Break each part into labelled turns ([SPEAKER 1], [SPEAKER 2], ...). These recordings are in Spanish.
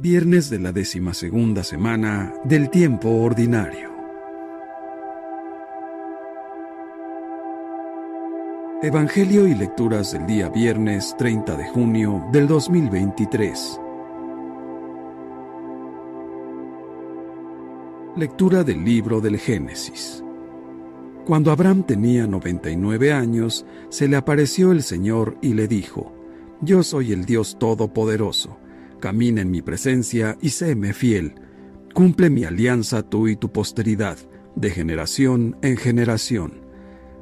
[SPEAKER 1] Viernes de la décima segunda semana del tiempo ordinario. Evangelio y lecturas del día viernes 30 de junio del 2023. Lectura del libro del Génesis. Cuando Abraham tenía 99 años, se le apareció el Señor y le dijo, Yo soy el Dios Todopoderoso Camina en mi presencia y séme fiel. Cumple mi alianza tú y tu posteridad, de generación en generación.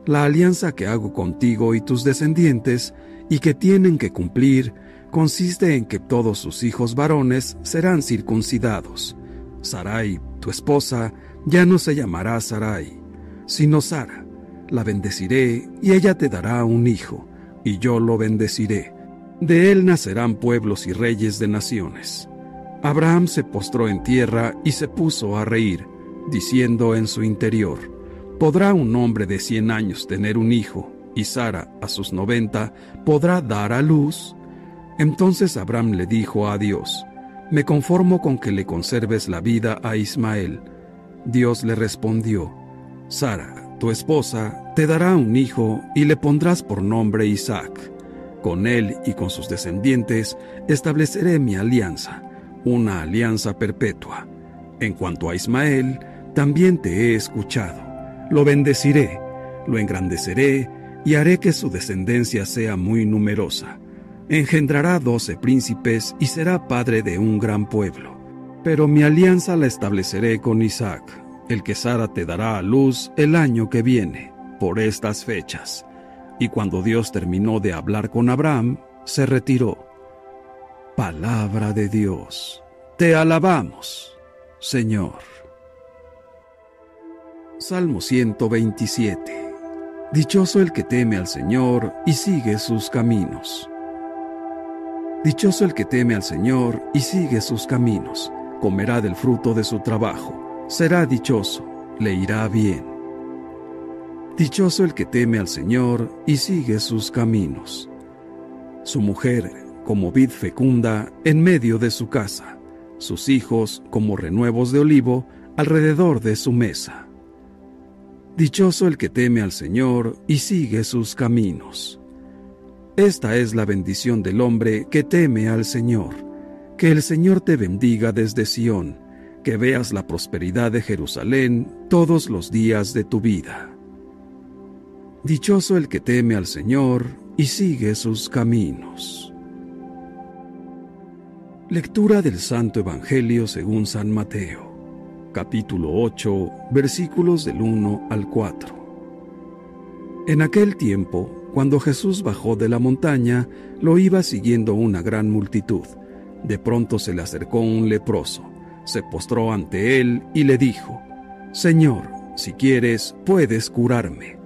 [SPEAKER 1] La alianza que hago contigo y tus descendientes, y que tienen que cumplir, consiste en que todos sus hijos varones serán circuncidados. Sarai, tu esposa, ya no se llamará Sarai, sino Sara. La bendeciré y ella te dará un hijo, y yo lo bendeciré de él nacerán pueblos y reyes de naciones. Abraham se postró en tierra y se puso a reír, diciendo en su interior, ¿podrá un hombre de cien años tener un hijo, y Sara, a sus noventa, podrá dar a luz? Entonces Abraham le dijo a Dios, Me conformo con que le conserves la vida a Ismael. Dios le respondió, Sara, tu esposa, te dará un hijo y le pondrás por nombre Isaac con él y con sus descendientes estableceré mi alianza, una alianza perpetua. En cuanto a Ismael, también te he escuchado. Lo bendeciré, lo engrandeceré y haré que su descendencia sea muy numerosa. Engendrará doce príncipes y será padre de un gran pueblo. Pero mi alianza la estableceré con Isaac, el que Sara te dará a luz el año que viene, por estas fechas. Y cuando Dios terminó de hablar con Abraham, se retiró. Palabra de Dios. Te alabamos, Señor. Salmo 127. Dichoso el que teme al Señor y sigue sus caminos. Dichoso el que teme al Señor y sigue sus caminos. Comerá del fruto de su trabajo. Será dichoso, le irá bien. Dichoso el que teme al Señor y sigue sus caminos. Su mujer como vid fecunda en medio de su casa, sus hijos como renuevos de olivo alrededor de su mesa. Dichoso el que teme al Señor y sigue sus caminos. Esta es la bendición del hombre que teme al Señor. Que el Señor te bendiga desde Sión, que veas la prosperidad de Jerusalén todos los días de tu vida. Dichoso el que teme al Señor y sigue sus caminos. Lectura del Santo Evangelio según San Mateo, capítulo 8, versículos del 1 al 4. En aquel tiempo, cuando Jesús bajó de la montaña, lo iba siguiendo una gran multitud. De pronto se le acercó un leproso, se postró ante él y le dijo, Señor, si quieres, puedes curarme.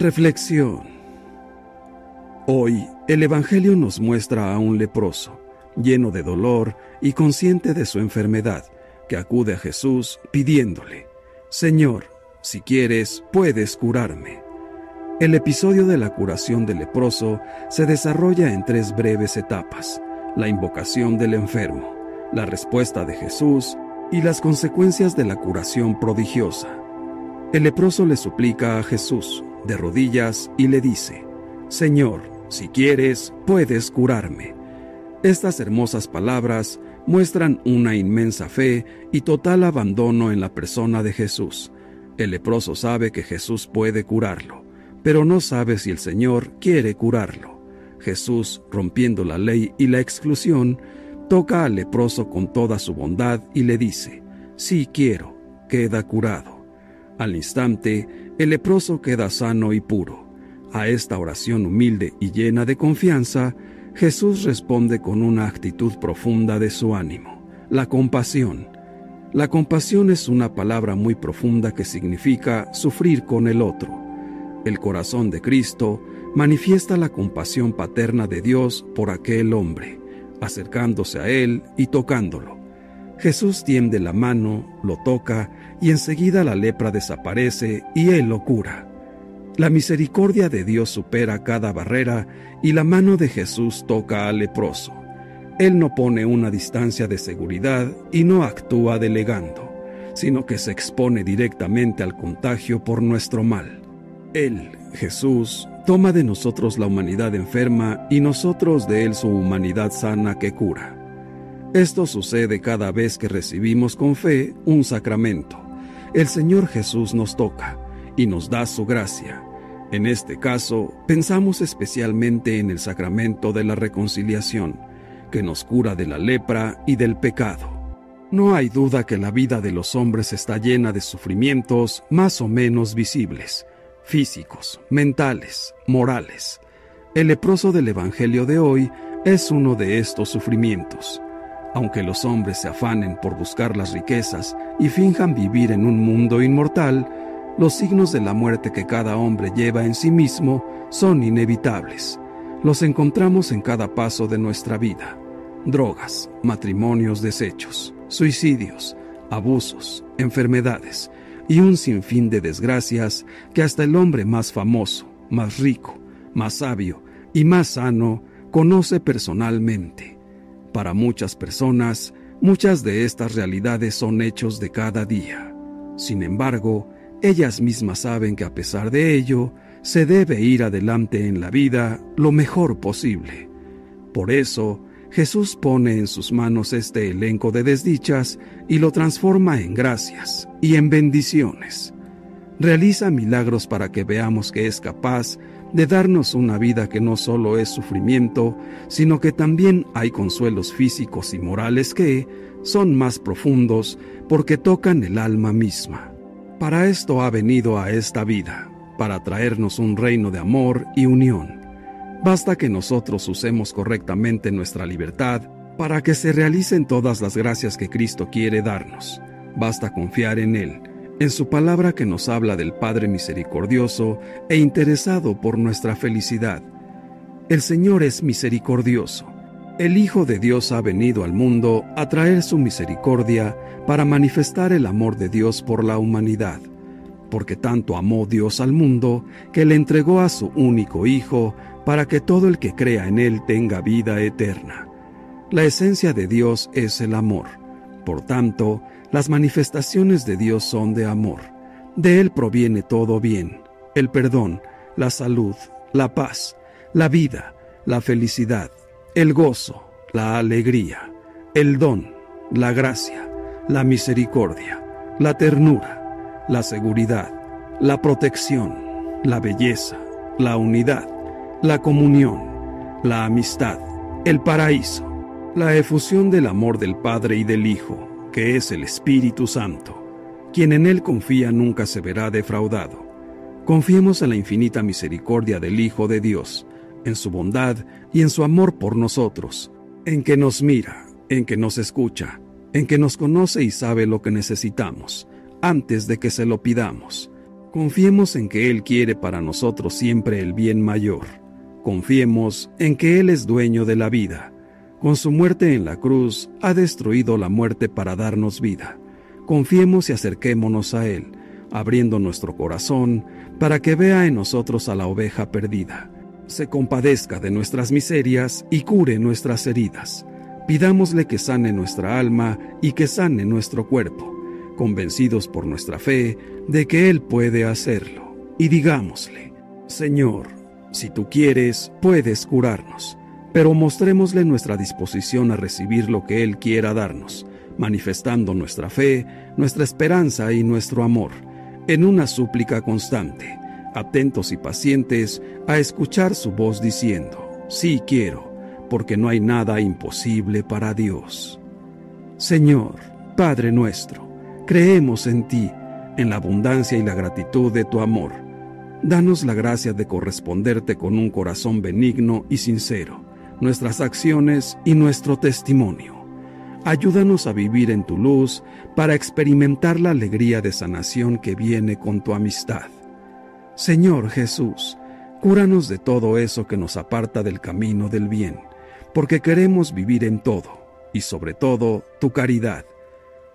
[SPEAKER 1] Reflexión. Hoy el Evangelio nos muestra a un leproso, lleno de dolor y consciente de su enfermedad, que acude a Jesús pidiéndole, Señor, si quieres, puedes curarme. El episodio de la curación del leproso se desarrolla en tres breves etapas, la invocación del enfermo, la respuesta de Jesús y las consecuencias de la curación prodigiosa. El leproso le suplica a Jesús, de rodillas, y le dice, Señor, si quieres, puedes curarme. Estas hermosas palabras muestran una inmensa fe y total abandono en la persona de Jesús. El leproso sabe que Jesús puede curarlo, pero no sabe si el Señor quiere curarlo. Jesús, rompiendo la ley y la exclusión, toca al leproso con toda su bondad y le dice, sí quiero, queda curado. Al instante, el leproso queda sano y puro. A esta oración humilde y llena de confianza, Jesús responde con una actitud profunda de su ánimo, la compasión. La compasión es una palabra muy profunda que significa sufrir con el otro. El corazón de Cristo manifiesta la compasión paterna de Dios por aquel hombre acercándose a él y tocándolo. Jesús tiende la mano, lo toca y enseguida la lepra desaparece y él lo cura. La misericordia de Dios supera cada barrera y la mano de Jesús toca al leproso. Él no pone una distancia de seguridad y no actúa delegando, sino que se expone directamente al contagio por nuestro mal. Él, Jesús, toma de nosotros la humanidad enferma y nosotros de Él su humanidad sana que cura. Esto sucede cada vez que recibimos con fe un sacramento. El Señor Jesús nos toca y nos da su gracia. En este caso, pensamos especialmente en el sacramento de la reconciliación, que nos cura de la lepra y del pecado. No hay duda que la vida de los hombres está llena de sufrimientos más o menos visibles, físicos, mentales, morales. El leproso del Evangelio de hoy es uno de estos sufrimientos. Aunque los hombres se afanen por buscar las riquezas y finjan vivir en un mundo inmortal, los signos de la muerte que cada hombre lleva en sí mismo son inevitables. Los encontramos en cada paso de nuestra vida. Drogas, matrimonios deshechos, suicidios, abusos, enfermedades, y un sinfín de desgracias que hasta el hombre más famoso, más rico, más sabio y más sano conoce personalmente. Para muchas personas, muchas de estas realidades son hechos de cada día. Sin embargo, ellas mismas saben que a pesar de ello, se debe ir adelante en la vida lo mejor posible. Por eso, Jesús pone en sus manos este elenco de desdichas y lo transforma en gracias y en bendiciones. Realiza milagros para que veamos que es capaz de darnos una vida que no solo es sufrimiento, sino que también hay consuelos físicos y morales que son más profundos porque tocan el alma misma. Para esto ha venido a esta vida, para traernos un reino de amor y unión Basta que nosotros usemos correctamente nuestra libertad para que se realicen todas las gracias que Cristo quiere darnos. Basta confiar en Él, en su palabra que nos habla del Padre misericordioso e interesado por nuestra felicidad. El Señor es misericordioso. El Hijo de Dios ha venido al mundo a traer su misericordia para manifestar el amor de Dios por la humanidad porque tanto amó Dios al mundo que le entregó a su único Hijo para que todo el que crea en Él tenga vida eterna. La esencia de Dios es el amor. Por tanto, las manifestaciones de Dios son de amor. De Él proviene todo bien, el perdón, la salud, la paz, la vida, la felicidad, el gozo, la alegría, el don, la gracia, la misericordia, la ternura, la seguridad, la protección, la belleza, la unidad, la comunión, la amistad, el paraíso, la efusión del amor del Padre y del Hijo, que es el Espíritu Santo. Quien en Él confía nunca se verá defraudado. Confiemos en la infinita misericordia del Hijo de Dios, en su bondad y en su amor por nosotros, en que nos mira, en que nos escucha, en que nos conoce y sabe lo que necesitamos, antes de que se lo pidamos. Confiemos en que Él quiere para nosotros siempre el bien mayor Confiemos en que Él es dueño de la vida. Con su muerte en la cruz ha destruido la muerte para darnos vida. Confiemos y acerquémonos a Él, abriendo nuestro corazón para que vea en nosotros a la oveja perdida, se compadezca de nuestras miserias y cure nuestras heridas. Pidámosle que sane nuestra alma y que sane nuestro cuerpo, convencidos por nuestra fe de que Él puede hacerlo. Y digámosle, Señor, si tú quieres, puedes curarnos, pero mostrémosle nuestra disposición a recibir lo que Él quiera darnos, manifestando nuestra fe, nuestra esperanza y nuestro amor, en una súplica constante, atentos y pacientes a escuchar su voz diciendo, sí quiero porque no hay nada imposible para Dios. Señor, Padre nuestro, creemos en ti, en la abundancia y la gratitud de tu amor. Danos la gracia de corresponderte con un corazón benigno y sincero, nuestras acciones y nuestro testimonio. Ayúdanos a vivir en tu luz para experimentar la alegría de sanación que viene con tu amistad. Señor Jesús, cúranos de todo eso que nos aparta del camino del bien porque queremos vivir en todo, y sobre todo tu caridad.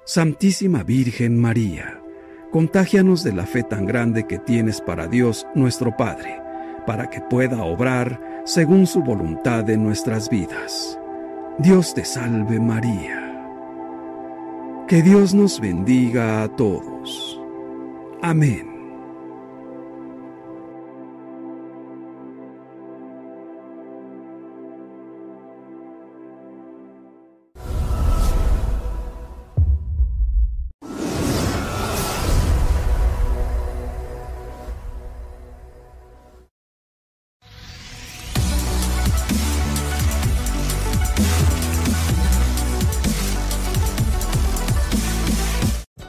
[SPEAKER 1] Santísima Virgen María, contágianos de la fe tan grande que tienes para Dios nuestro Padre, para que pueda obrar según su voluntad en nuestras vidas. Dios te salve María. Que Dios nos bendiga a todos. Amén.